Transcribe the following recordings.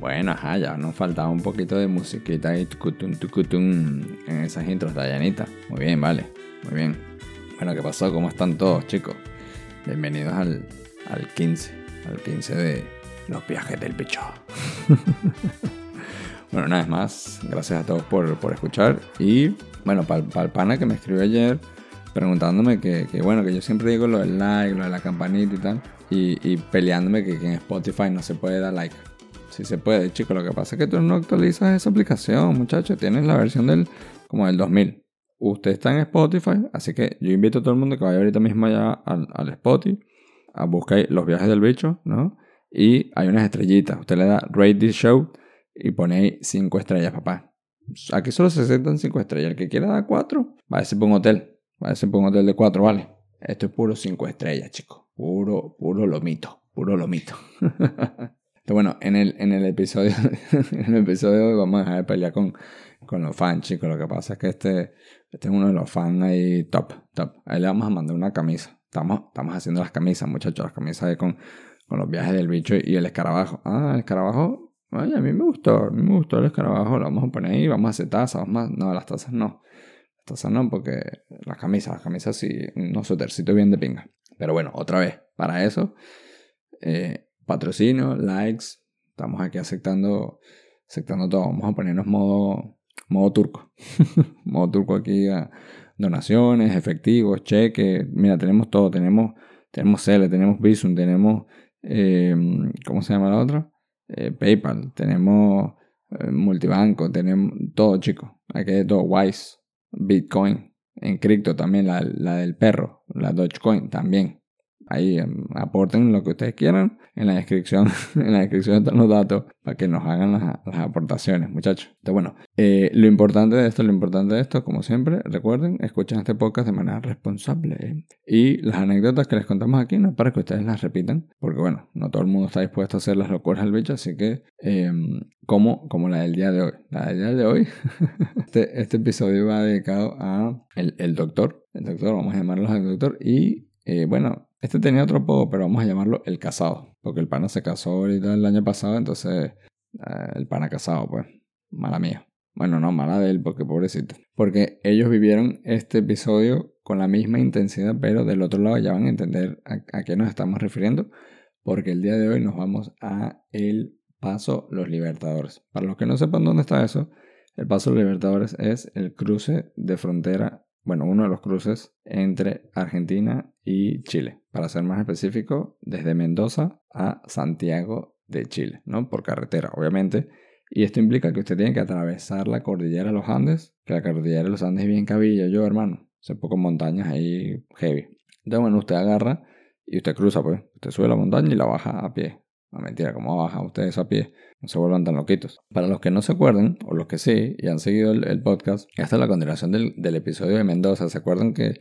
Bueno, ajá, ya nos faltaba un poquito de musiquita y tucutun, tucutun en esas intros, Dayanita. Muy bien, vale, muy bien. Bueno, ¿qué pasó? ¿Cómo están todos, chicos? Bienvenidos al, al 15, al 15 de los viajes del bicho. bueno, una vez más, gracias a todos por, por escuchar. Y bueno, para el pana que me escribió ayer preguntándome que, que, bueno, que yo siempre digo lo del like, lo de la campanita y tal. Y, y peleándome que, que en Spotify no se puede dar like. Si se puede, chicos. Lo que pasa es que tú no actualizas esa aplicación, muchachos. Tienes la versión del como del 2000. Usted está en Spotify, así que yo invito a todo el mundo que vaya ahorita mismo allá al, al Spotify a buscar los viajes del bicho, ¿no? Y hay unas estrellitas. Usted le da Rate This Show y pone ahí 5 estrellas, papá. Aquí solo se aceptan 5 estrellas. El que quiera dar 4, va a ser por un hotel. Va a ser por un hotel de 4, ¿vale? Esto es puro 5 estrellas, chicos. Puro, puro lomito. Puro lomito. bueno, en el, en el episodio en el episodio de hoy vamos a dejar de pelear con, con los fans, chicos. Lo que pasa es que este, este es uno de los fans ahí top, top. Ahí le vamos a mandar una camisa. Estamos, estamos haciendo las camisas, muchachos. Las camisas con, con los viajes del bicho y el escarabajo. Ah, el escarabajo. Ay, a mí me gustó, a mí me gustó el escarabajo. Lo vamos a poner ahí, vamos a hacer tazas. Vamos a... No, las tazas no. Las tazas no, porque las camisas, las camisas sí, no suétercito bien de pinga. Pero bueno, otra vez, para eso, eh, patrocinio, likes, estamos aquí aceptando, aceptando todo. Vamos a ponernos modo, modo turco. modo turco aquí donaciones, efectivos, cheques. Mira, tenemos todo. Tenemos, tenemos Cele, tenemos Visum, tenemos, eh, ¿cómo se llama la otra? Eh, PayPal, tenemos eh, multibanco, tenemos todo, chicos. Aquí hay todo, Wise, Bitcoin, en cripto también, la, la del perro, la Dogecoin también. Ahí aporten lo que ustedes quieran. En la descripción, en la descripción están los datos para que nos hagan las, las aportaciones, muchachos. Entonces, bueno, eh, lo importante de esto, lo importante de esto, como siempre, recuerden, escuchen este podcast de manera responsable. Y las anécdotas que les contamos aquí no es para que ustedes las repitan, porque bueno, no todo el mundo está dispuesto a hacer las locuras del bicho, así que eh, como, como la del día de hoy. La del día de hoy, este, este episodio va dedicado a el, el doctor, el doctor, vamos a llamarlo al doctor, y eh, bueno, este tenía otro apodo, pero vamos a llamarlo el casado. Porque el pana se casó ahorita el año pasado, entonces eh, el pana casado, pues. Mala mía. Bueno, no, mala de él, porque pobrecito. Porque ellos vivieron este episodio con la misma intensidad, pero del otro lado ya van a entender a, a qué nos estamos refiriendo. Porque el día de hoy nos vamos a el Paso Los Libertadores. Para los que no sepan dónde está eso, el Paso Los Libertadores es el cruce de frontera bueno, uno de los cruces entre Argentina y Chile. Para ser más específico, desde Mendoza a Santiago de Chile, ¿no? Por carretera, obviamente. Y esto implica que usted tiene que atravesar la cordillera de los Andes, que la cordillera de los Andes es bien cabilla, yo hermano. Son pocas montañas ahí heavy. Entonces, bueno, usted agarra y usted cruza, pues. Usted sube la montaña y la baja a pie. No mentira, ¿cómo baja ustedes a pie? No se vuelvan tan loquitos. Para los que no se acuerden, o los que sí, y han seguido el, el podcast, esta es la continuación del, del, episodio de Mendoza. ¿Se acuerdan que,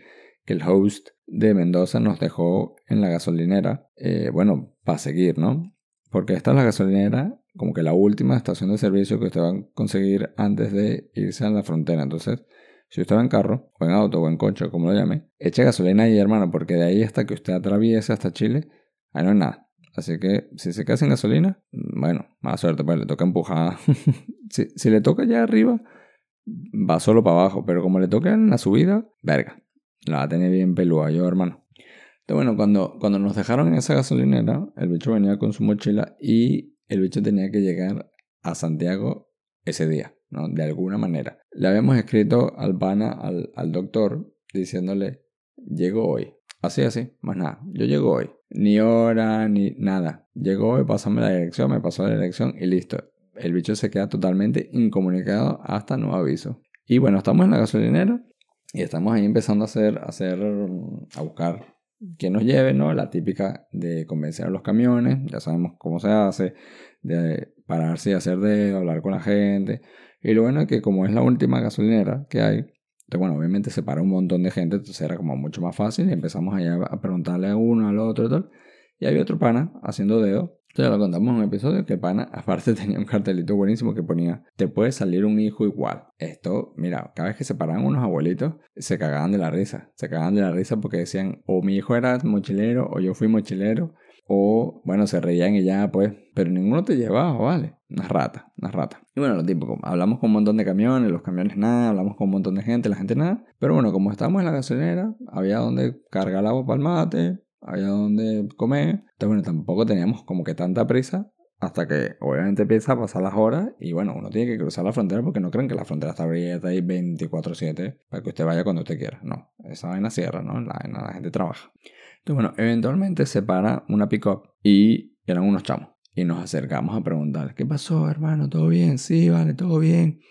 que, el host de Mendoza nos dejó en la gasolinera? Eh, bueno, para seguir, ¿no? Porque esta es la gasolinera, como que la última estación de servicio que usted va a conseguir antes de irse a la frontera. Entonces, si usted va en carro, o en auto, o en coche, como lo llame, eche gasolina ahí, hermano, porque de ahí hasta que usted atraviese hasta Chile, ahí no hay nada. Así que si se queda sin gasolina, bueno, mala suerte, pues le toca empujar. si, si, le toca allá arriba, va solo para abajo, pero como le toca en la subida, verga, la va a tener bien pelúa yo, hermano. Entonces, bueno, cuando, cuando nos dejaron en esa gasolinera, el bicho venía con su mochila y el bicho tenía que llegar a Santiago ese día, ¿no? De alguna manera. Le habíamos escrito al pana, al, al doctor, diciéndole, llego hoy. Así, así, más nada. Yo llego hoy. Ni hora, ni nada. Llegó hoy, pasame la dirección, me pasó la dirección y listo. El bicho se queda totalmente incomunicado hasta nuevo aviso. Y bueno, estamos en la gasolinera y estamos ahí empezando a hacer, a hacer, a buscar quién nos lleve, ¿no? La típica de convencer a los camiones, ya sabemos cómo se hace, de pararse y hacer de hablar con la gente. Y lo bueno es que como es la última gasolinera que hay, entonces, bueno, obviamente se para un montón de gente, entonces era como mucho más fácil y empezamos allá a preguntarle a uno, al otro y tal. Y había otro pana haciendo dedo. Entonces lo contamos en un episodio que pana aparte tenía un cartelito buenísimo que ponía, te puede salir un hijo igual. Esto, mira, cada vez que se paraban unos abuelitos, se cagaban de la risa. Se cagaban de la risa porque decían, o mi hijo era mochilero o yo fui mochilero. o, bueno, se reían y ya, pues, pero ninguno te llevaba, ¿vale? Unas ratas, unas ratas. Y bueno, lo típico, hablamos con un montón de camiones, los camiones nada, hablamos con un montón de gente, la gente nada. Pero bueno, como estábamos en la gasolinera, había donde cargar agua para el mate, había donde comer. Entonces, bueno, tampoco teníamos como que tanta prisa hasta que obviamente empieza a pasar las horas y bueno, uno tiene que cruzar la frontera porque no creen que la frontera está abierta ahí 24/7 para que usted vaya cuando usted quiera. No, esa vaina cierra, ¿no? La, la gente trabaja. Entonces bueno, eventualmente se para una pick-up y eran unos chamos. Y nos acercamos a preguntar, ¿qué pasó hermano? ¿Todo bien? Sí, vale, todo bien.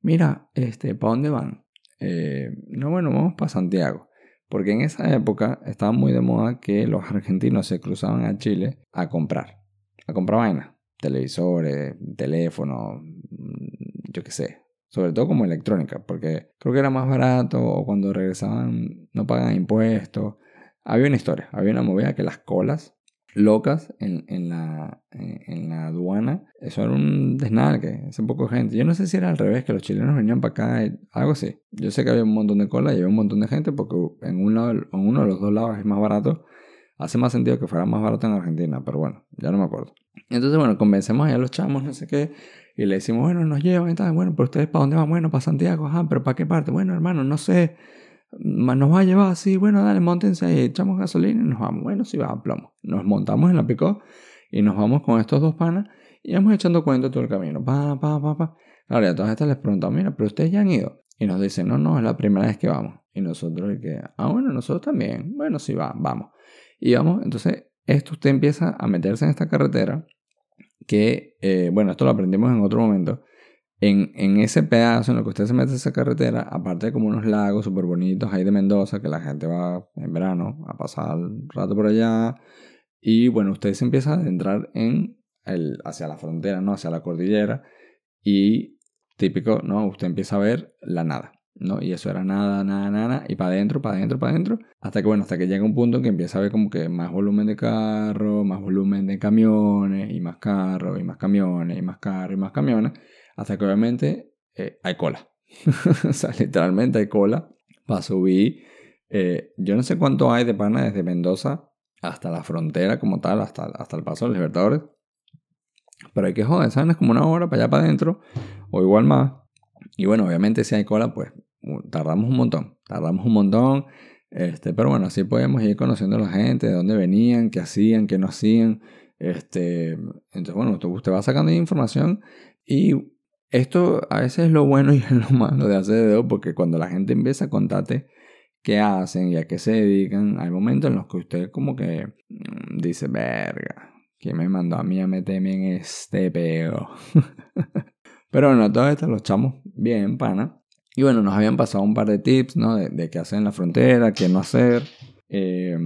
Mira, este, ¿para dónde van? Eh, no, bueno, vamos para Santiago. Porque en esa época estaba muy de moda que los argentinos se cruzaban a Chile a comprar. A comprar vainas televisores, teléfonos, mm, yo qué sé. Sobre todo como electrónica, porque creo que era más barato o cuando regresaban no pagan impuestos. Había una historia, había una movida que las colas locas en, en, la, en, la aduana, eso era un desnalgue, es un poco gente. Yo no sé si era al revés, que los chilenos venían para acá, algo así. Yo sé que había un montón de cola y había un montón de gente porque en, un lado, en uno de los dos lados es más barato. Hace más sentido que fuera más barato en Argentina, pero bueno, ya no me acuerdo. Entonces, bueno, convencemos a los chamos, no sé qué, y le decimos, bueno, nos llevan y tal, bueno, pero ustedes para dónde van, bueno, para Santiago, ajá, pero ¿para qué parte? Bueno, hermano, no sé, nos va a llevar así, bueno, dale, montense ahí, echamos gasolina y nos vamos, bueno, sí, va plomo. Nos montamos en la picó y nos vamos con estos dos panas y vamos echando cuenta todo el camino, pa, pa, pa, pa. Y a todas estas les preguntamos, mira, pero ustedes ya han ido. Y nos dicen, no, no, es la primera vez que vamos. Y nosotros, ah, bueno, nosotros también, bueno, sí, va, vamos. Y vamos, entonces, esto usted empieza a meterse en esta carretera que, eh, bueno, esto lo aprendimos en otro momento. En, en, ese pedazo en el que usted se mete en esa carretera, aparte de como unos lagos súper bonitos ahí de Mendoza, que la gente va en verano a pasar un rato por allá. Y bueno, usted se empieza a adentrar en el, hacia la frontera, ¿no? Hacia la cordillera. Y típico, ¿no? Usted empieza a ver la nada. ¿no? Y eso era nada, nada, nada, y para adentro, para adentro, para adentro, hasta que, bueno, hasta que llega un punto que empieza a ver como que más volumen de carro, más volumen de camiones, y más carros, y más camiones, y más carros, y más camiones, hasta que obviamente eh, hay cola. o sea, literalmente hay cola para subir. Eh, yo no sé cuánto hay de pana desde Mendoza hasta la frontera como tal, hasta, hasta el paso de los Libertadores. Pero hay que joder, ¿saben? Es como una hora para allá para adentro, o igual más. Y bueno, obviamente si hay cola, pues tardamos un montón, tardamos un montón, este, pero bueno, así podemos ir conociendo a la gente, de dónde venían, qué hacían, qué no hacían. Este, entonces, bueno, usted va sacando información y esto a veces es lo bueno y es lo malo de hacer dedo porque cuando la gente empieza a contarte qué hacen y a qué se dedican, hay momentos en los que usted como que mm, dice, verga, ¿quién me mandó a mí a meterme en este peo? Pero bueno, todo esto lo echamos bien, pana. Y bueno, nos habían pasado un par de tips, ¿no? De, qué hacer en la frontera, qué no hacer, eh,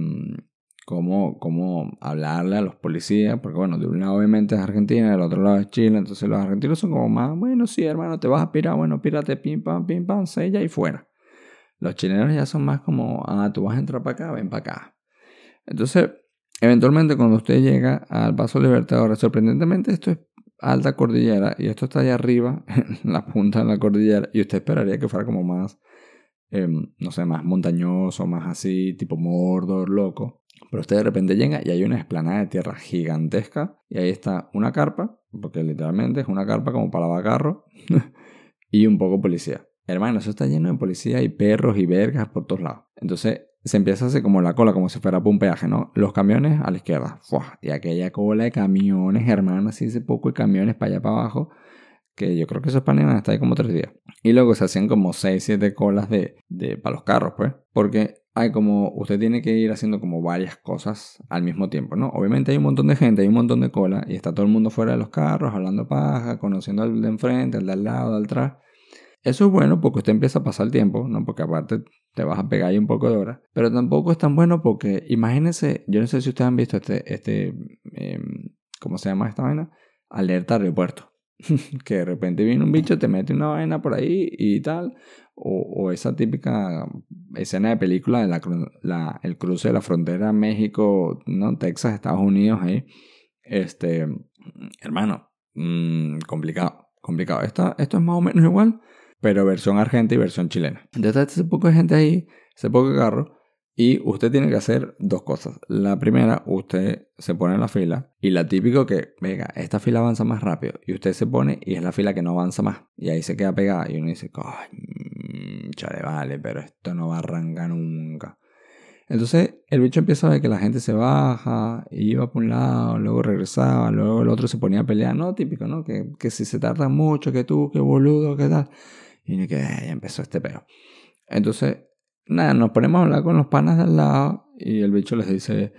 cómo, cómo hablarle a los policías, porque bueno, de un lado obviamente es Argentina, del otro lado es Chile, entonces los argentinos son como más, bueno, sí, hermano, te vas a pirar, bueno, pírate, pim, pam, pim, pam, sella y fuera. Los chilenos ya son más como, ah, tú vas a entrar para acá, ven para acá. Entonces, eventualmente cuando usted llega al Paso Libertador, sorprendentemente esto es alta cordillera y esto está allá arriba, en la punta de la cordillera, y usted esperaría que fuera como más, em, no sé, más montañoso, más así, tipo Mordor, loco. Pero usted de repente llega y hay una esplanada de tierra gigantesca y ahí está una carpa, porque literalmente es una carpa como para vacarro, y un poco policía. Hermano, eso está lleno de policía y perros y vergas por todos lados. Entonces, se empieza a hacer como la cola, como si fuera un peaje, ¿no? Los camiones a la izquierda, y aquella cola de camiones, hermano, así hace poco, y camiones para allá para abajo, que yo creo que esos paneles hasta ahí como tres días. Y luego se hacían como seis, siete colas de, de, para los carros, pues, porque hay como, usted tiene que ir haciendo como varias cosas al mismo tiempo, ¿no? Obviamente hay un montón de gente, hay un montón de cola, y está todo el mundo fuera de los carros, hablando paja, conociendo al de enfrente, al de al lado, al atrás. Eso es bueno porque usted empieza a pasar el tiempo, ¿no? Porque aparte te vas a pegar ahí un poco de horas. Pero tampoco es tan bueno porque, imagínense, yo no sé si ustedes han visto este, este em, ¿cómo se llama esta vaina? Alerta aeropuerto. que de repente viene un bicho, te mete una vaina por ahí y tal. O, esa típica escena de película de la, el cruce de la frontera México, ¿no? Texas, Estados Unidos ahí. Este, hermano, mm, complicado, complicado. esto es más o menos igual pero versión argentina y versión chilena. Entonces hace poco hay gente ahí, hace poco carro, Y usted tiene que hacer dos cosas. La primera, usted se pone en la fila y la típico que, venga, esta fila avanza más rápido. Y usted se pone y es la fila que no avanza más. Y ahí se queda pegada y uno dice, coño, chale, vale, pero esto no va a arrancar nunca. Entonces el bicho empieza a ver que la gente se baja, iba por un lado, luego regresaba, luego el otro se ponía a pelear, no, típico, ¿no? Que, que si se tarda mucho, que tú, que boludo, que tal. Y que ya empezó este peo. Entonces, nada, nos ponemos a hablar con los panas de al lado y el bicho les dice,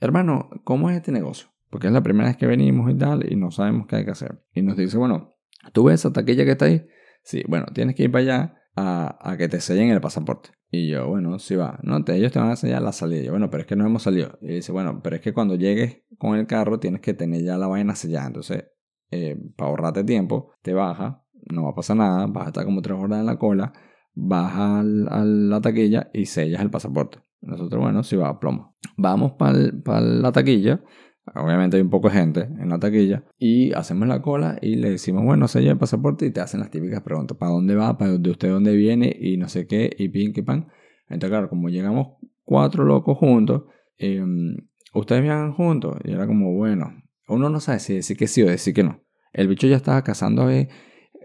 hermano, ¿cómo es este negocio? Porque es la primera vez que venimos y tal y no sabemos qué hay que hacer. Y nos dice, bueno, ¿tú ves esa taquilla que está ahí? Sí, bueno, tienes que ir para allá a, a que te sellen el pasaporte. Y yo, bueno, sí va. No, te, ellos te van a enseñar la salida. Y yo, bueno, pero es que no hemos salido. Y dice, bueno, pero es que cuando llegues con el carro tienes que tener ya la vaina sellada. Entonces, eh, para ahorrarte tiempo, te baja, no va a pasar nada, vas a estar como tres horas en la cola, vas a la taquilla y sellas el pasaporte. Nosotros, bueno, sí va a plomo. Vamos para la taquilla Obviamente hay un poco de gente en la taquilla y hacemos la cola y le decimos, bueno, sella el pasaporte y te hacen las típicas preguntas, ¿para dónde va? ¿Para de usted dónde viene? Y no sé qué, y pin, que pan. Entonces, claro, como llegamos cuatro locos juntos, em, ¿ustedes viajan juntos? Y era como, bueno, uno no sabe si decir que sí o decir que no. El bicho ya estaba cazando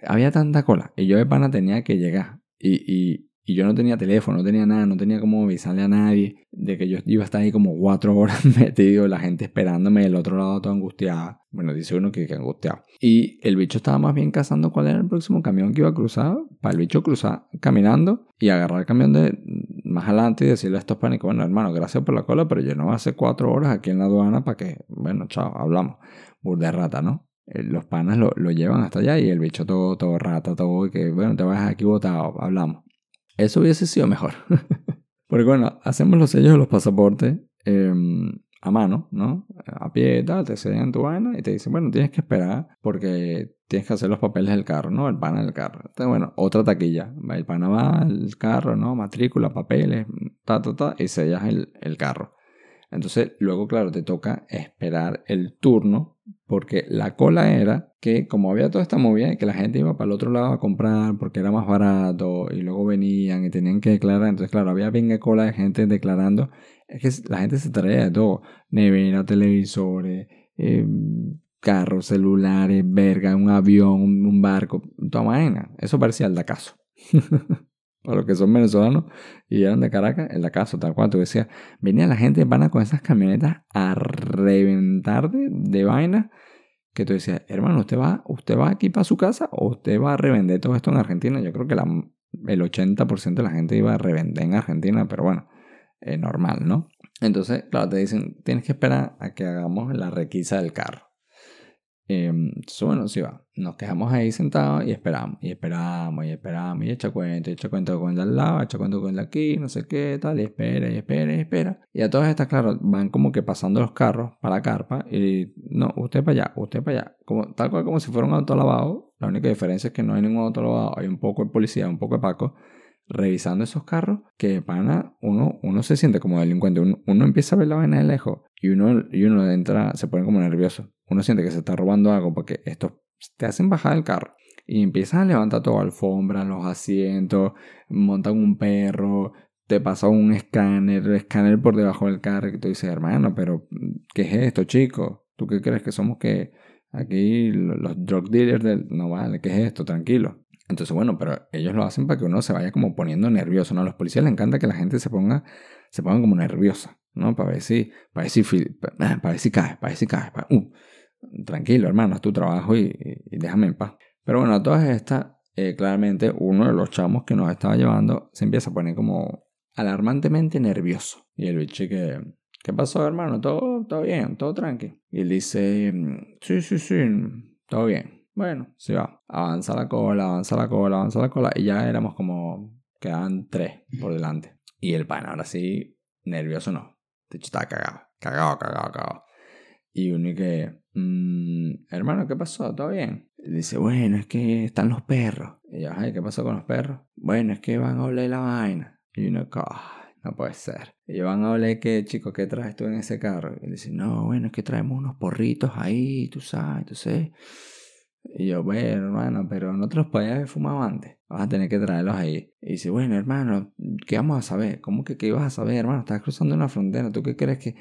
había tanta cola y yo de pana tenía que llegar. Y, y yo no tenía teléfono, no tenía nada, no tenía como avisarle a nadie de que yo iba a estar ahí como cuatro horas metido, la gente esperándome del otro lado todo angustiada. Bueno, dice uno que, que angustiado. Y el bicho estaba más bien cazando cuál era el próximo camión que iba a cruzar, para el bicho cruzar caminando y agarrar el camión de más adelante y decirle a estos pánicos, bueno hermano, gracias por la cola, pero yo no hace cuatro horas aquí en la aduana para que, bueno, chao, hablamos. Burde rata, ¿no? Eh, los panas lo, lo, llevan hasta allá y el bicho todo, todo rata, todo, que bueno, te vas aquí botado, hablamos. Eso hubiese sido mejor. Porque bueno, hacemos los sellos de los pasaportes em, a mano, ¿no? A pie tal, te sellan tu vaina y te dicen, bueno, tienes que esperar porque tienes que hacer los papeles del carro, ¿no? El pana del carro. Entonces, bueno, otra taquilla. El pana va al carro, ¿no? Matrícula, papeles, ta, ta, ta, y sellas el, el carro. Entonces, luego, claro, te toca esperar el turno porque la cola era que como había toda esta movida y que la gente iba para el otro lado a comprar porque era más barato y luego venían y tenían que declarar, entonces claro, había venga cola de gente declarando, es que la gente se traía de todo, nevera, televisores, eh, carros, celulares, verga, un avión, un barco, toda vaina, eso parecía el de acaso. para los que son venezolanos y eran de Caracas, el acaso, tal cual tú decías, venía la gente van con esas camionetas a reventar de, vaina que tú decías, hermano, ¿usted va, ¿usted va aquí para su casa o usted va a revender todo esto en Argentina? Yo creo que la, el 80% de la gente iba a revender en Argentina, pero bueno, es normal, ¿no? Entonces, claro, te dicen, tienes que esperar a que hagamos la requisa del carro. Eh, bueno, sí va. Nos quedamos ahí sentados y esperamos, y esperamos, y esperamos, y echa cuenta, y echa cuenta con el de al lado, echa cuenta con el de aquí, no sé qué, tal, y espera, y espera, y espera. Y a todas estas, claro, van como que pasando los carros para la carpa, y no, usted para allá, usted para allá. Como, tal cual como si fuera un auto lavado. La única diferencia es que no hay ningún auto lavado, hay un poco de policía, un poco de paco revisando esos carros que pana uno, uno se siente como delincuente. Uno, uno, empieza a ver la vaina de lejos y uno, y uno entra, se pone como nervioso. Uno siente que se está robando algo porque estos te hacen bajar del carro y empiezan a levantar todo, alfombra, los asientos, montan un perro, te pasa un escáner, escáner por debajo del carro y tú dices, hermano, pero ¿qué es esto, chico? ¿Tú qué crees que somos que aquí los drug dealers del... No vale, ¿qué es esto? Tranquilo. Entonces, bueno, pero ellos lo hacen para que uno se vaya como poniendo nervioso, ¿no? A los policías les encanta que la gente se ponga, se como nerviosa, ¿no? Para ver si, para ver si, para ver si cae, para ver si cae. Uh, tranquilo, hermano, es tu trabajo y, déjame en paz. Pero bueno, a todas estas, eh, claramente uno de los chamos que nos estaba llevando se empieza a poner como alarmantemente nervioso. Y el bicho que, ¿qué pasó, hermano? ¿Todo, todo bien? ¿Todo tranqui? Y él dice, sí, sí, sí, todo bien. Bueno, sí va. Avanza la cola, avanza la cola, avanza la cola. Y ya éramos como, quedaban tres por delante. Y el pan, ahora sí, nervioso no. De hecho, estaba cagado, cagado, cagado, cagado. Y uno que, mmm, hermano, ¿qué pasó? ¿Todo bien? Y dice, bueno, es que están los perros. Y yo, ay, ¿qué pasó con los perros? Bueno, es que van a oler la vaina. Y uno, no puede ser. Y van a oler que, chico, ¿qué traes tú en ese carro? Y dice, no, bueno, es que traemos unos porritos ahí, tú sabes, entonces Y yo, bueno, hermano, pero los podías haber fumado antes. Vas a tener que traerlos ahí. Y dice, bueno, hermano, ¿qué vamos a saber? ¿Cómo que qué ibas a saber, hermano? Estás cruzando una frontera. ¿Tú qué crees que,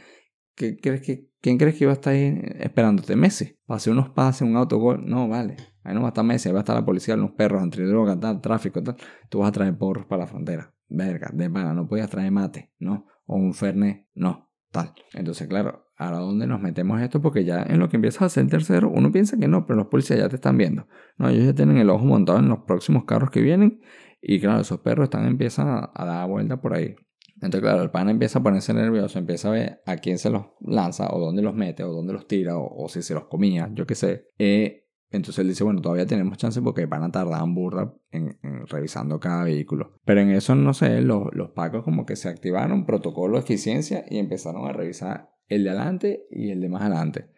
qué crees que, quién crees que iba a estar ahí esperándote? Messi. Pase unos pases, un autogol. No, vale. Ahí no va a estar Messi, ahí va a estar la policía, unos perros, antidroga, tal, tráfico, tal. Tú vas a traer porros para la frontera. Verga, de pana, no podías traer mate, ¿no? O un fernet, no, tal. Entonces, claro, ¿a dónde nos metemos esto? Porque ya en lo que empiezas a ser tercero, uno piensa que no, pero los policías ya te están viendo. No, ellos ya tienen el ojo montado en los próximos carros que vienen. Y claro, esos perros están, empiezan a, dar vuelta por ahí. Entonces, claro, el pana empieza a ponerse nervioso, empieza a ver a quién se los lanza, o dónde los mete, o dónde los tira, o, si se los comía, yo qué sé. Eh, entonces él dice, bueno, todavía tenemos chance porque van a tardar en burra en, revisando cada vehículo. Pero en eso, no sé, los, los pacos como que se activaron, protocolo de eficiencia, y empezaron a revisar el de adelante y el de más adelante.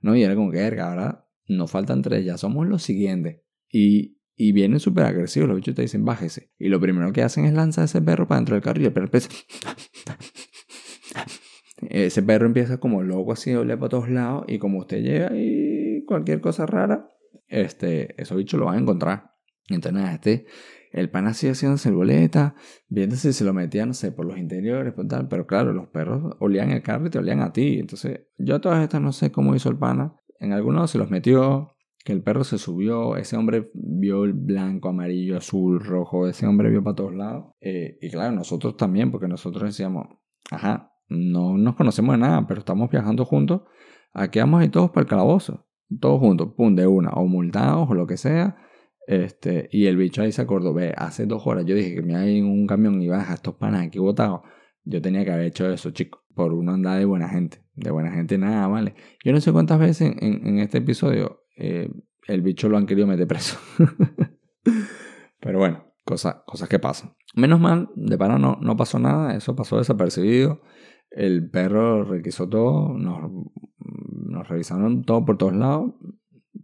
¿No? Y era como que, verga, ahora nos faltan tres, ya somos los siguientes. Y, y vienen súper agresivos, los bichos te dicen, bájese. Y lo primero que hacen es lanzar ese perro para dentro del carro y el perro empieza... ese perro empieza como loco así, doble para todos lados y como usted llega y cualquier cosa rara, este, esos bichos lo van a encontrar. Entonces, este, el pan así haciendo boleta, viendo si se lo metía, no sé, por los interiores, por tal. Pero claro, los perros olían el carro y te olían a ti. Entonces, yo a todas estas no sé cómo hizo el pana. En algunos se los metió, que el perro se subió, ese hombre vio el blanco, amarillo, azul, rojo, ese hombre vio para todos lados. Eh, y claro, nosotros también, porque nosotros decíamos, ajá, no nos conocemos de nada, pero estamos viajando juntos. Aquí vamos ahí todos para el calabozo todos juntos, pum, de una, o multados o lo que sea. Este, y el bicho ahí se acordó, ve, hace dos horas yo dije que me hay en un camión y baja estos panas aquí botados. Yo tenía que haber hecho eso, chicos, por uno andar de buena gente. De buena gente nada, ¿vale? Yo no sé cuántas veces en, este episodio eh, el bicho lo han querido meter preso. Pero bueno, cosas, cosas que pasan. Menos mal, de para no, no pasó nada, eso pasó desapercibido. El perro requisó todo, nos nos revisaron todo por todos lados,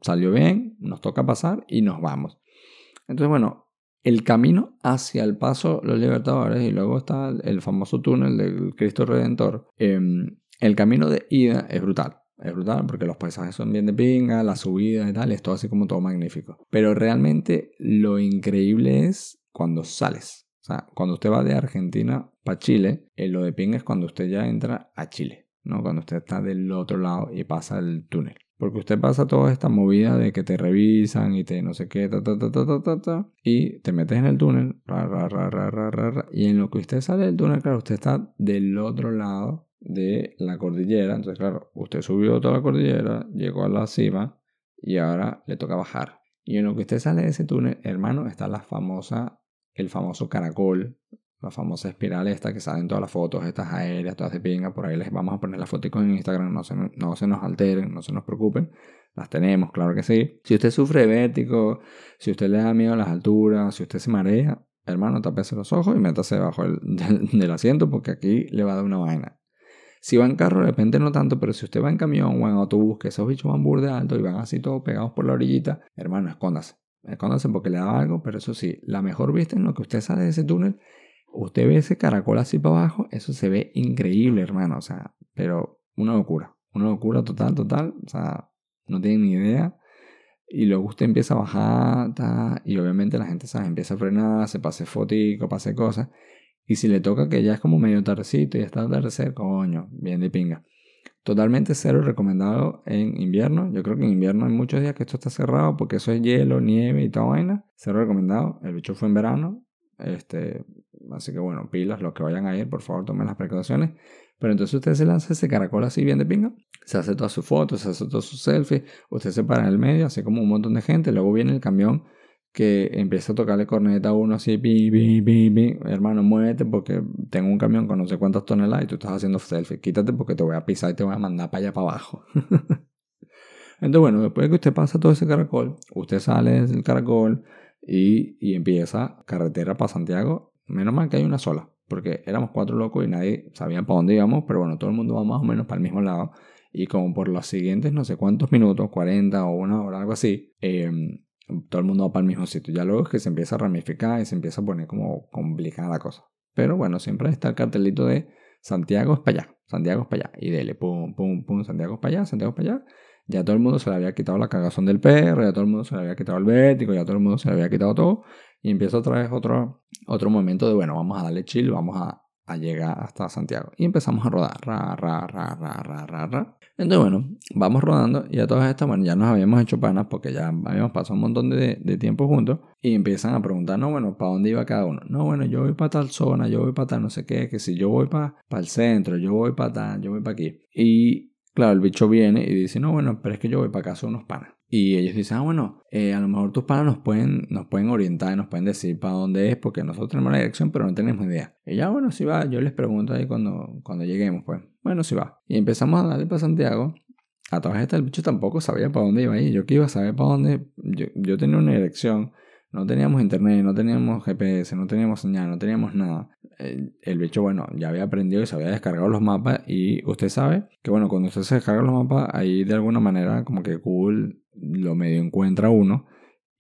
salió bien, nos toca pasar y nos vamos. Entonces, bueno, el camino hacia el paso Los Libertadores y luego está el famoso túnel del Cristo Redentor. Em, el camino de ida es brutal. Es brutal porque los paisajes son bien de pinga, la subida y tal, es todo así como todo magnífico. Pero realmente lo increíble es cuando sales. O sea, cuando usted va de Argentina para Chile, eh, lo de pinga es cuando usted ya entra a Chile. ¿no? Cuando usted está del otro lado y pasa el túnel. Porque usted pasa toda esta movida de que te revisan y te no sé qué, ta, ta, ta, ta, ta, ta, y te metes en el túnel, ra, ra, ra, y en lo que usted sale del túnel, claro, usted está del otro lado de la cordillera. Entonces, claro, usted subió toda la cordillera, llegó a la cima y ahora le toca bajar. Y en lo que usted sale de ese túnel, hermano, está la famosa, el famoso caracol la famosa espiral esta que salen todas las fotos, estas aéreas, todas de pinga, por ahí les vamos a poner las fotos en Instagram, no se, no se nos alteren, no se nos preocupen, las tenemos, claro que sí. Si usted sufre vértigo, si usted le da miedo a las alturas, si usted se marea, hermano, tapese los ojos y métase debajo del, del, asiento porque aquí le va a dar una vaina. Si va en carro, de repente no tanto, pero si usted va en camión o en autobús, que esos bichos van burde alto y van así todos pegados por la orillita, hermano, escóndase. Escóndase porque le da algo, pero eso sí, la mejor vista en lo que usted sale de ese túnel Usted ve ese caracol así para abajo, eso se ve increíble, hermano. O sea, pero una locura. Una locura total, total. O sea, no tienen ni idea. Y luego usted empieza a bajar, y obviamente la gente ¿sabe? empieza a frenar, se pase fotico, pase cosas. Y si le toca que ya es como medio tardecito y está atardecer, coño, bien de pinga. Totalmente cero recomendado en invierno. Yo creo que en invierno hay muchos días que esto está cerrado porque eso es hielo, nieve y toda vaina. Cero recomendado. El bicho fue en verano. Este, Así que bueno, pilas, los que vayan a ir, por favor tomen las precauciones. Pero entonces usted se lanza ese caracol así bien de pinga, se hace todas sus fotos, se hace todos sus selfies, usted se para en el medio, así como un montón de gente, luego viene el camión que empieza a tocarle corneta a uno así, hermano, muévete porque tengo un camión con no sé cuántas toneladas y tú estás haciendo selfie, quítate porque te voy a pisar y te voy a mandar para allá para abajo. Entonces bueno, después de que usted pasa todo ese caracol, usted sale del caracol y, y empieza carretera para Santiago Menos mal que hay una sola, porque éramos cuatro locos y nadie sabía para dónde íbamos, pero bueno, todo el mundo va más o menos para el mismo lado. Y como por los siguientes no sé cuántos minutos, 40 o una hora, algo así, em, todo el mundo va para el mismo sitio. Ya luego es que se empieza a ramificar y se empieza a poner como complicada la cosa. Pero bueno, siempre está el cartelito de Santiago es para allá, Santiago es para allá. Y dele, pum, pum, pum, Santiago es para allá, Santiago es para allá. Ya todo el mundo se le había quitado la cagazón del perro, ya todo el mundo se le había quitado el vértigo, ya todo el mundo se le había quitado todo. Y empieza otra vez otro, otro momento de, bueno, vamos a darle chill, vamos a, a llegar hasta Santiago. Y empezamos a rodar, ra, ra, ra, ra, ra, ra, ra. Entonces, bueno, vamos rodando y a todas estas, bueno, ya nos habíamos hecho panas porque ya habíamos pasado un montón de, tiempo juntos y empiezan a preguntar, no, bueno, ¿para dónde iba cada uno? No, bueno, yo voy para tal zona, yo voy para tal no sé qué, que si yo voy para, para el centro, yo voy para tal, yo voy para aquí. Y claro, el bicho viene y dice, no, bueno, pero es que yo voy para son unos panas. Y ellos dicen, ah, bueno, eh, a lo mejor tus panas nos pueden, nos pueden orientar, nos pueden decir para dónde es, porque nosotros tenemos la dirección, pero no tenemos idea. Y ya, bueno, si va, yo les pregunto ahí cuando, cuando lleguemos, pues. Bueno, si va. Y empezamos a darle para Santiago. A todas estas, el bicho tampoco sabía para dónde iba ahí. Yo que iba a saber para dónde. Yo, yo tenía una dirección. No teníamos internet, no teníamos GPS, no teníamos señal, no teníamos nada. El, el bicho, bueno, ya había aprendido y se había descargado los mapas. Y usted sabe que, bueno, cuando usted se descarga los mapas, ahí de alguna manera, como que Google lo medio encuentra uno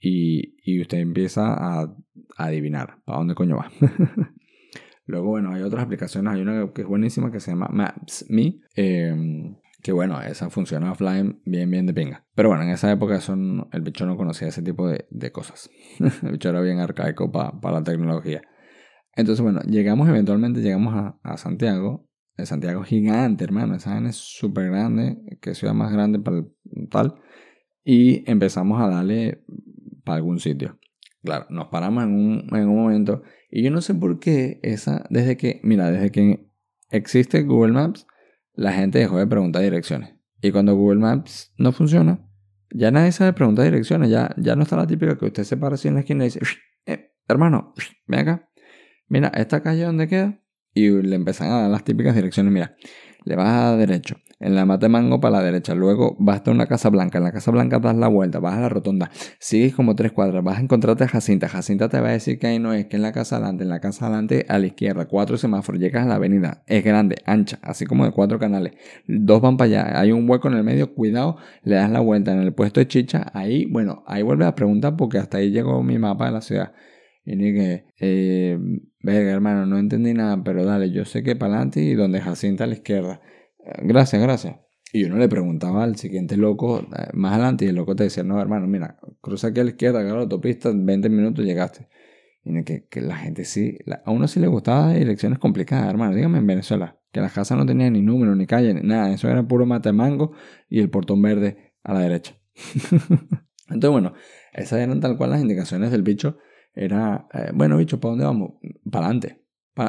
y, y usted empieza a, a, adivinar para dónde coño va. Luego, bueno, hay otras aplicaciones. Hay una que es buenísima que se llama Maps.me. Eh, que bueno, esa funciona offline bien, bien de pinga. Pero bueno, en esa época eso el bicho no conocía ese tipo de, de cosas. el bicho era bien arcaico para pa la tecnología. Entonces, bueno, llegamos eventualmente, llegamos a, a Santiago. El Santiago gigante, hermano. Esa es súper grande, que ciudad más grande para tal y empezamos a darle para algún sitio. Claro, nos paramos en un, en un momento y yo no sé por qué esa, desde que, mira, desde que existe Google Maps, la gente dejó de preguntar direcciones. Y cuando Google Maps no funciona, ya nadie sabe preguntar direcciones, ya, ya no está la típica que usted se para así en la esquina y dice, eh, hermano, ven acá, mira, esta calle donde queda, y le empiezan a dar las típicas direcciones, mira, le vas a derecho, en la mata de mango para la derecha, luego vas hasta una casa blanca, en la casa blanca das la vuelta, vas a la rotonda, sigues como tres cuadras, vas a encontrarte a Jacinta, Jacinta te va a decir que ahí no es, que en la casa adelante, en la casa adelante a la izquierda, cuatro semáforos, llegas a la avenida, es grande, ancha, así como de cuatro canales, dos van para allá, hay un hueco en el medio, cuidado, le das la vuelta. En el puesto de chicha, ahí, bueno, ahí vuelve a preguntar porque hasta ahí llegó mi mapa de la ciudad. Y que, eh, verga, hermano, no entendí nada, pero dale, yo sé que para adelante y donde Jacinta a la izquierda. Gracias, gracias. Y uno le preguntaba al siguiente loco eh, más adelante y el loco te decía, no, hermano, mira, cruza aquí a la izquierda, agarra la autopista, 20 minutos llegaste. Y que, que la gente sí, a uno sí le gustaba direcciones complicadas, hermano. Dígame en Venezuela, que las casas no tenían ni número, ni calle, ni nada. Eso era puro mango y el portón verde a la derecha. Entonces, bueno, esas eran tal cual las indicaciones del bicho. Era, eh, bueno, bicho, ¿para dónde vamos? Para adelante.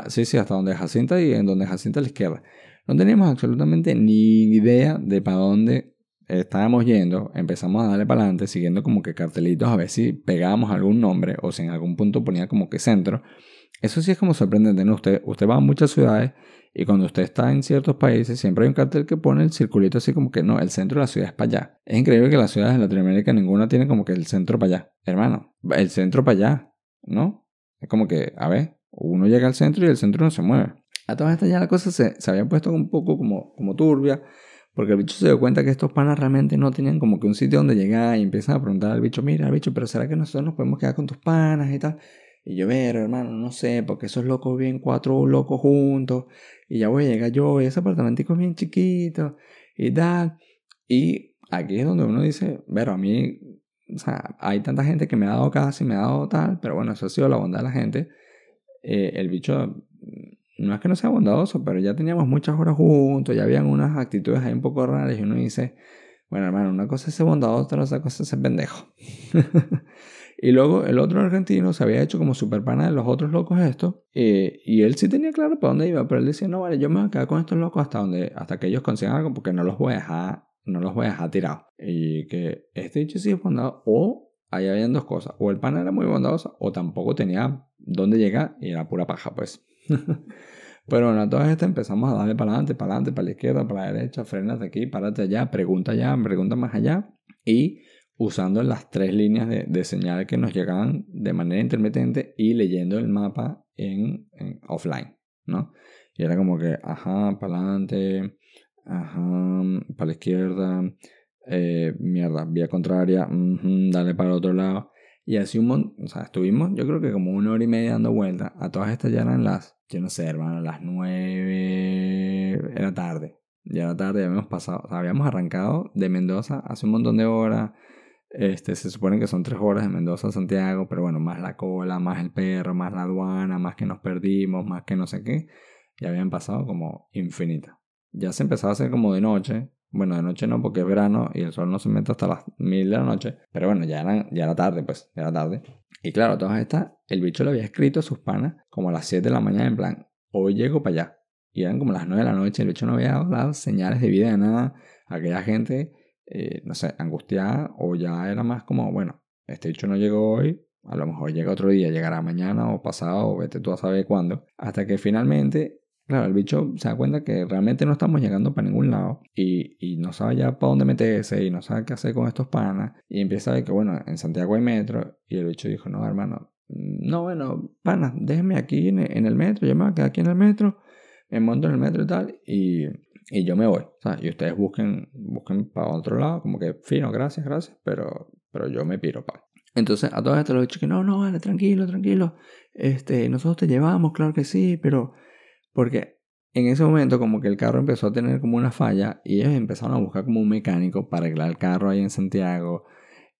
Sí, sí, hasta donde Jacinta y en donde Jacinta a la izquierda. No teníamos absolutamente ni idea de para dónde estábamos yendo. Empezamos a darle para adelante, siguiendo como que cartelitos a ver si pegábamos algún nombre o si en algún punto ponía como que centro. Eso sí es como sorprendente, ¿no? Usted, usted va a muchas ciudades y cuando usted está en ciertos países siempre hay un cartel que pone el circulito así como que no, el centro de la ciudad es para allá. Es increíble que las ciudades de Latinoamérica ninguna tiene como que el centro para allá. Hermano, el centro para allá, ¿no? Es como que, a ver, uno llega al centro y el centro no se mueve. A todas estas ya la cosa se, se había puesto un poco como, como turbia, porque el bicho se dio cuenta que estos panas realmente no tenían como que un sitio donde llegar y empiezan a preguntar al bicho, mira, bicho, pero ¿será que nosotros nos podemos quedar con tus panas y tal? Y yo, pero hermano, no sé, porque esos locos viven cuatro locos juntos y ya voy a llegar yo y ese apartamentico es bien chiquito y tal. Y aquí es donde uno dice, pero a mí, o sea, hay tanta gente que me ha dado casi, me ha dado tal, pero bueno, eso ha sido la bondad de la gente. Eh, el bicho no es que no sea bondadoso, pero ya teníamos muchas horas juntos, ya habían unas actitudes ahí un poco raras y uno dice, bueno hermano, una cosa es ser bondadoso, otra cosa es ser pendejo. y luego el otro argentino se había hecho como super pana de los otros locos estos, eh, y él sí tenía claro para dónde iba, pero él decía, no, vale, yo me voy a quedar con estos locos hasta, donde, hasta que ellos consigan algo porque no los voy a dejar, no los voy a dejar tirados. Y que este dicho sí es bondadoso, o ahí habían dos cosas, o el pana era muy bondadoso, o tampoco tenía dónde llegar y era pura paja, pues. Pero bueno, a todas estas empezamos a darle para adelante, para adelante, para la izquierda, para la derecha, frenas de aquí, párate allá, pregunta allá, pregunta más allá. Y usando las tres líneas de, de señal que nos llegaban de manera intermitente y leyendo el mapa en, offline, ¿no? Y era como que, ajá, para adelante, ajá, para la izquierda, eh, mierda, vía contraria, dale para el otro lado. Y así un montón, o sea, estuvimos yo creo que como una hora y media dando vueltas. A todas estas ya eran las, yo no sé, hermano, las nueve, era tarde. ya era tarde, habíamos pasado, habíamos arrancado de Mendoza hace un montón de horas. Este, se supone que son tres horas de Mendoza Santiago, pero bueno, más la cola, más el perro, más la aduana, más que nos perdimos, más que no sé qué. Ya habían pasado como infinita. Ya se empezaba a hacer como de noche. Bueno, de noche no, porque es verano y el sol no se mete hasta las mil de la noche. Pero bueno, ya era, ya era tarde, pues, era tarde. Y claro, todas estas, el bicho le había escrito a sus panas como a las 7 de la mañana, en plan, hoy llego para allá. Y eran como las 9 de la noche, el bicho no había dado señales de vida de nada. Aquella gente, eh, no sé, angustiada, o ya era más como, bueno, este bicho no llegó hoy, a lo mejor llega otro día, llegará mañana o pasado, o vete tú a saber cuándo. Hasta que finalmente, claro, el bicho se da cuenta que realmente no estamos llegando para ningún lado y, y no sabe ya para dónde meterse y no sabe qué hacer con estos panas. Y empieza a ver que, bueno, en Santiago hay metro. Y el bicho dijo, no, hermano, no, bueno, panas, déjenme aquí en el metro, yo me voy a quedar aquí en el metro me monto en el metro y tal, y, y yo me voy. O sea, y ustedes busquen, busquen para otro lado, como que fino, gracias, gracias, pero, pero yo me piro, pa. Entonces a todos estos los dicho que no, no, vale, tranquilo, tranquilo. Este, nosotros te llevamos, claro que sí, pero porque en ese momento como que el carro empezó a tener como una falla y ellos empezaron a buscar como un mecánico para arreglar el carro ahí en Santiago.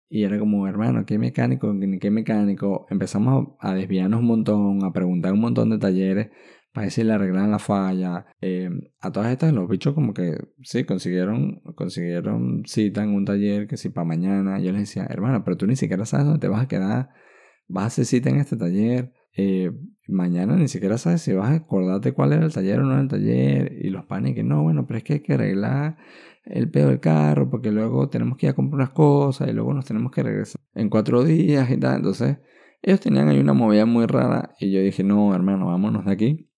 Y era como, hermano, ¿qué mecánico? ¿Qué mecánico? Empezamos a desviarnos un montón, a preguntar un montón de talleres para si le arreglan la falla. Eh, a todas estas los bichos como que sí, consiguieron, consiguieron cita en un taller que sí para mañana. Yo les decía, hermano, pero tú ni siquiera sabes dónde te vas a quedar. Vas a hacer cita en este taller. Eh, mañana ni siquiera sabes si vas a acordarte cuál era el taller o no era el taller. Y los panes que no, bueno, pero es que hay que arreglar el pedo del carro porque luego tenemos que ir a comprar unas cosas y luego nos tenemos que regresar en cuatro días y tal. Entonces, ellos tenían ahí una movida muy rara y yo dije, no, hermano, vámonos de aquí.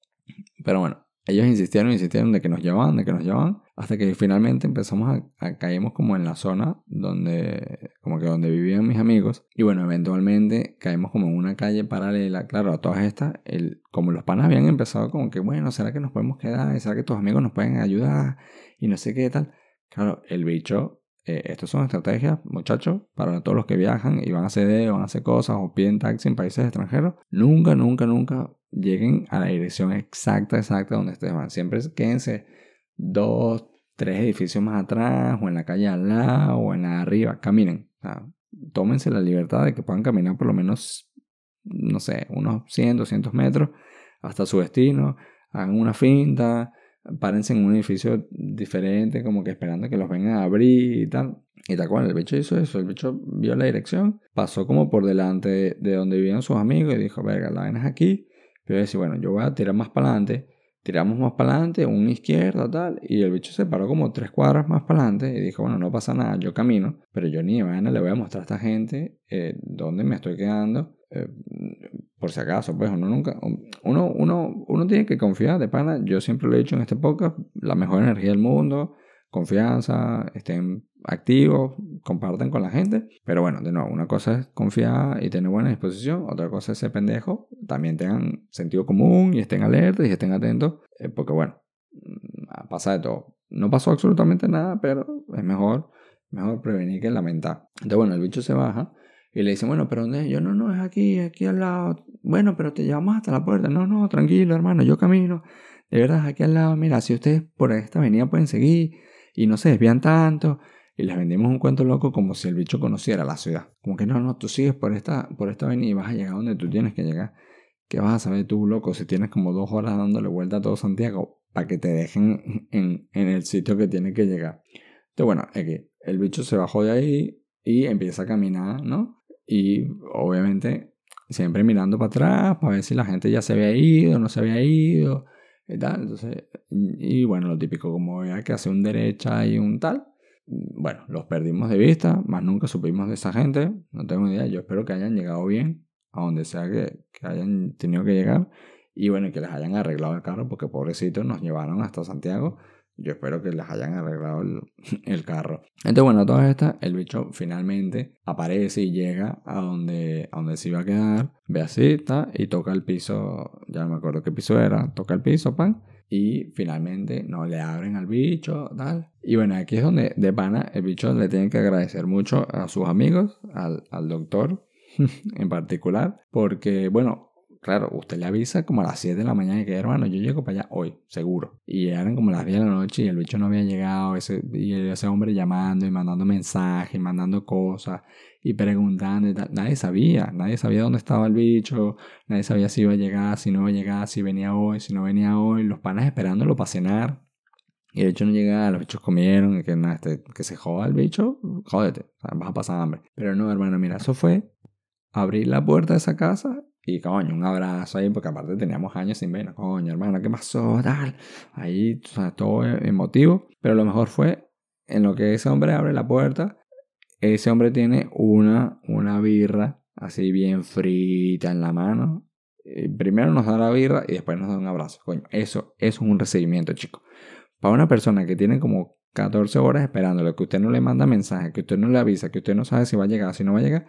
Pero bueno, ellos insistieron, insistieron de que nos llevaban, de que nos llevaban, hasta que finalmente empezamos a, a caímos como en la zona donde, como que donde vivían mis amigos. Y bueno, eventualmente caímos como en una calle paralela, claro, a todas estas, el, como los panas habían empezado como que, bueno, ¿será que nos podemos quedar? ¿Será que tus amigos nos pueden ayudar? Y no sé qué tal. Claro, el bicho eh, estas son estrategias, muchachos, para todos los que viajan y van a CD o van a hacer cosas o piden taxi en países extranjeros. Nunca, nunca, nunca lleguen a la dirección exacta, exacta donde ustedes van. Siempre quédense dos, tres edificios más atrás o en la calle al lado o en la arriba. Caminen. tómense la libertad de que puedan caminar por lo menos, no sé, unos 100, 200 metros hasta su destino. Hagan una finta párense en un edificio diferente, como que esperando que los vengan a abrir y tal. Y tal cual, el bicho hizo eso, el bicho vio la dirección, pasó como por delante de donde vivían sus amigos y dijo, verga, la ven es aquí. Pero yo decía, bueno, yo voy a tirar más para adelante, tiramos más para adelante, una izquierda, tal, y el bicho se paró como tres cuadras más para adelante y dijo, bueno, no pasa nada, yo camino, pero yo ni vaina le voy a mostrar a esta gente eh, dónde me estoy quedando. Eh, por si acaso, pues uno nunca, uno, uno, uno tiene que confiar de pana, yo siempre lo he dicho en este podcast, la mejor energía del mundo, confianza, estén activos, compartan con la gente, pero bueno, de nuevo, una cosa es confiar y tener buena disposición, otra cosa es ser pendejo, también tengan sentido común y estén alertas y estén atentos, eh, porque bueno, mm, pasa de todo. No pasó absolutamente nada, pero es mejor, mejor prevenir que lamentar. Entonces bueno, el bicho se baja y le dicen, bueno, pero ¿dónde? Yo, no, no, es aquí, aquí al lado. Bueno, pero te llevamos hasta la puerta. No, no, tranquilo, hermano, yo camino. De verdad, aquí al lado. Mira, si ustedes por esta avenida pueden seguir y no se desvían tanto. Y les vendimos un cuento loco como si el bicho conociera la ciudad. Como que no, no, tú sigues por esta, por esta avenida y vas a llegar donde tú tienes que llegar. ¿Qué vas a saber tú, loco, si tienes como dos horas dándole vuelta a todo Santiago para que te dejen en, en el sitio que tienes que llegar? Entonces, bueno, que el bicho se bajó de ahí y empieza a caminar, ¿no? Y obviamente siempre mirando para atrás para ver si la gente ya se había ido, no se había ido y tal. Entonces, y bueno, lo típico, como que hacer un derecha y un tal. Bueno, los perdimos de vista, más nunca supimos de esa gente. No tengo idea. Yo espero que hayan llegado bien a donde sea que, hayan tenido que llegar. Y bueno, que les hayan arreglado el carro, porque pobrecitos nos llevaron hasta Santiago yo espero que les hayan arreglado el, carro. Entonces, bueno, todas estas, el bicho finalmente aparece y llega a donde, a donde se iba a quedar, ve así, está, y toca el piso, ya no me acuerdo qué piso era, toca el piso, pan, y finalmente no le abren al bicho, tal. Y bueno, aquí es donde de pana el bicho le tiene que agradecer mucho a sus amigos, al, al doctor en particular, porque bueno, claro, usted le avisa como a las 7 de la mañana que, hermano, yo llego para allá hoy, seguro. Y eran como las 10 de la noche y el bicho no había llegado, ese, y ese hombre llamando y mandando mensajes, mandando cosas y preguntando y tal. Nadie sabía, nadie sabía dónde estaba el bicho, nadie sabía si iba a llegar, si no iba a llegar, si venía hoy, si no venía hoy, los panas esperándolo para cenar. Y el bicho no llegaba, los bichos comieron, y que, nada, este, que se joda el bicho, jódete, vas a pasar hambre. Pero no, hermano, mira, eso fue abrir la puerta de esa casa y coño, un abrazo ahí, porque aparte teníamos años sin ver, coño, hermano, ¿qué pasó? Tal. Ahí, o todo emotivo. Pero lo mejor fue en lo que ese hombre abre la puerta, ese hombre tiene una, una birra así bien frita en la mano. Primero nos da la birra y después nos da un abrazo. Coño, eso, eso es un recibimiento, chico. Para una persona que tiene como 14 horas esperándolo, que usted no le manda mensaje, que usted no le avisa, que usted no sabe si va a llegar, si no va a llegar,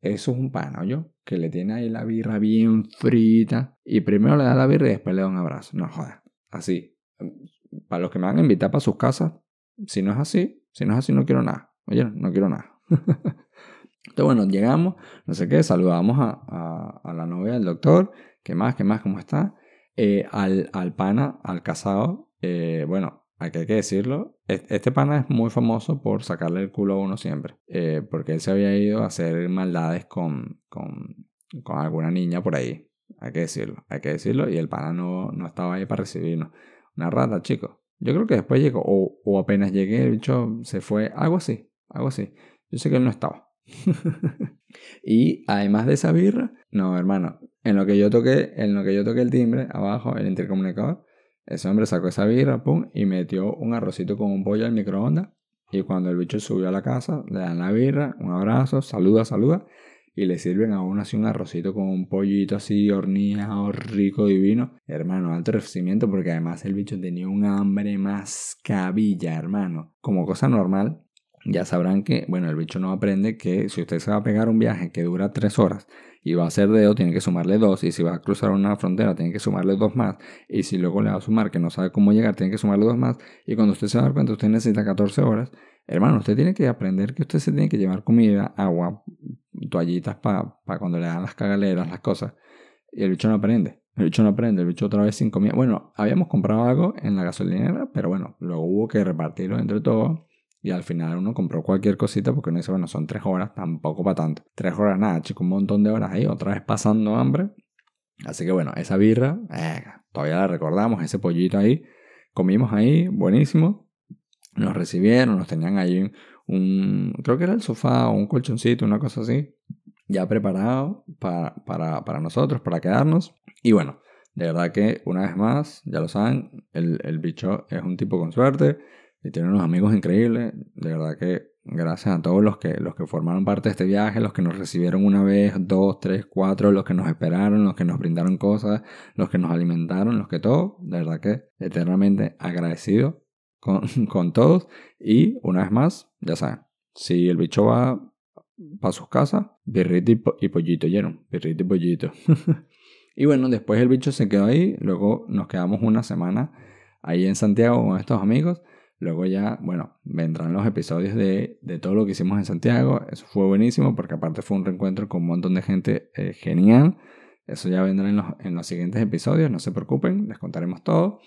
eso es un pana, yo, que le tiene ahí la birra bien frita y primero le da la birra y después le da un abrazo. No joder, así. Para los que me van a invitar para sus casas, si no es así, si no es así, no quiero nada. Oye, no quiero nada. Entonces, bueno, llegamos, no sé qué, saludamos a, a, la novia del doctor, ¿qué más, qué más, cómo está? Eh, al, pana, al casado, eh, bueno, Aquí hay que decirlo, este pana es muy famoso por sacarle el culo a uno siempre, eh, porque él se había ido a hacer maldades con, con, con, alguna niña por ahí, hay que decirlo, hay que decirlo, y el pana no, no estaba ahí para recibirnos. Una rata, chicos. Yo creo que después llegó, o, o apenas llegué, el bicho se fue, algo así, algo así. Yo sé que él no estaba. y además de esa birra, no, hermano, en lo que yo toqué, en lo que yo toqué el timbre abajo, el intercomunicador, ese hombre sacó esa birra, pum, y metió un arrocito con un pollo al microondas. Y cuando el bicho subió a la casa, le dan la birra, un abrazo, saluda, saluda. Y le sirven a uno así un arrocito con un pollito así horneado, rico, divino. Hermano, alto recibimiento porque además el bicho tenía un hambre más cabilla, hermano. Como cosa normal, ya sabrán que, bueno, el bicho no aprende que si usted se va a pegar un viaje que dura tres horas y va a ser dedo, tiene que sumarle dos. Y si va a cruzar una frontera, tiene que sumarle dos más. Y si luego le va a sumar que no sabe cómo llegar, tiene que sumarle dos más. Y cuando usted se va a dar cuenta, usted necesita 14 horas. Hermano, usted tiene que aprender que usted se tiene que llevar comida, agua, toallitas para cuando le dan las cagaleras, las cosas. Y el bicho no aprende. El bicho no aprende, el bicho otra vez sin comida. Bueno, habíamos comprado algo en la gasolinera, pero bueno, luego hubo que repartirlo entre todos. Y al final uno compró cualquier cosita porque uno dice, bueno, son tres horas, tampoco para tanto. Tres horas nada, chico, un montón de horas ahí, otra vez pasando hambre. Así que bueno, esa birra, eh, todavía la recordamos, ese pollito ahí. Comimos ahí, buenísimo. Nos recibieron, nos tenían ahí un, creo que era el sofá o un colchoncito, una cosa así, ya preparado para, para, para nosotros, para quedarnos. Y bueno, de verdad que una vez más, ya lo saben, el, el bicho es un tipo con suerte y tiene unos amigos increíbles. De verdad que gracias a todos los que, los que formaron parte de este viaje, los que nos recibieron una vez, dos, tres, cuatro, los que nos esperaron, los que nos brindaron cosas, los que nos alimentaron, los que todo. De verdad que eternamente agradecido con, con todos. Y una vez más, ya saben, si el bicho va para sus casas, birrito y, pollito lleno, birrito y pollito. y bueno, después el bicho se quedó ahí, luego nos quedamos una semana ahí en Santiago con estos amigos Luego ya, bueno, vendrán los episodios de, de, todo lo que hicimos en Santiago. Eso fue buenísimo porque aparte fue un reencuentro con un montón de gente eh, genial. Eso ya vendrá en los, en los siguientes episodios, no se preocupen, les contaremos todo.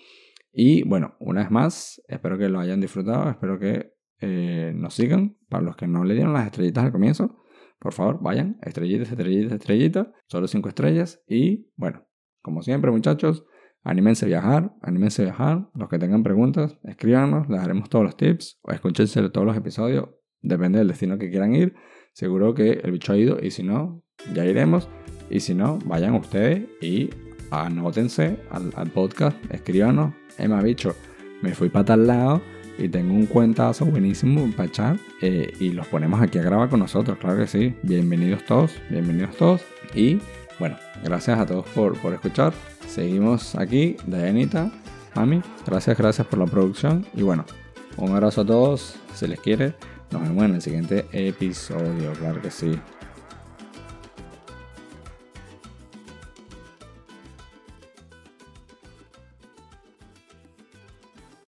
Y bueno, una vez más, espero que lo hayan disfrutado, espero que eh, nos sigan. Para los que no le dieron las estrellitas al comienzo, por favor, vayan, estrellitas, estrellitas, estrellitas, solo cinco estrellas. Y bueno, como siempre muchachos, Anímense a viajar, anímense a viajar. Los que tengan preguntas, escríbanos, les daremos todos los tips o escúchense todos los episodios. Depende del destino que quieran ir. Seguro que el bicho ha ido y si no, ya iremos. Y si no, vayan ustedes y anótense al, podcast, escríbanos. Emma, bicho, me fui para tal lado y tengo un cuentazo buenísimo para echar eh, y los ponemos aquí a grabar con nosotros, claro que sí. Bienvenidos todos, bienvenidos todos. Y bueno, gracias a todos por, por escuchar. Seguimos aquí, Dayanita, Mami, gracias, gracias por la producción. Y bueno, un abrazo a todos, se les quiere. Nos vemos en el siguiente episodio, claro que sí.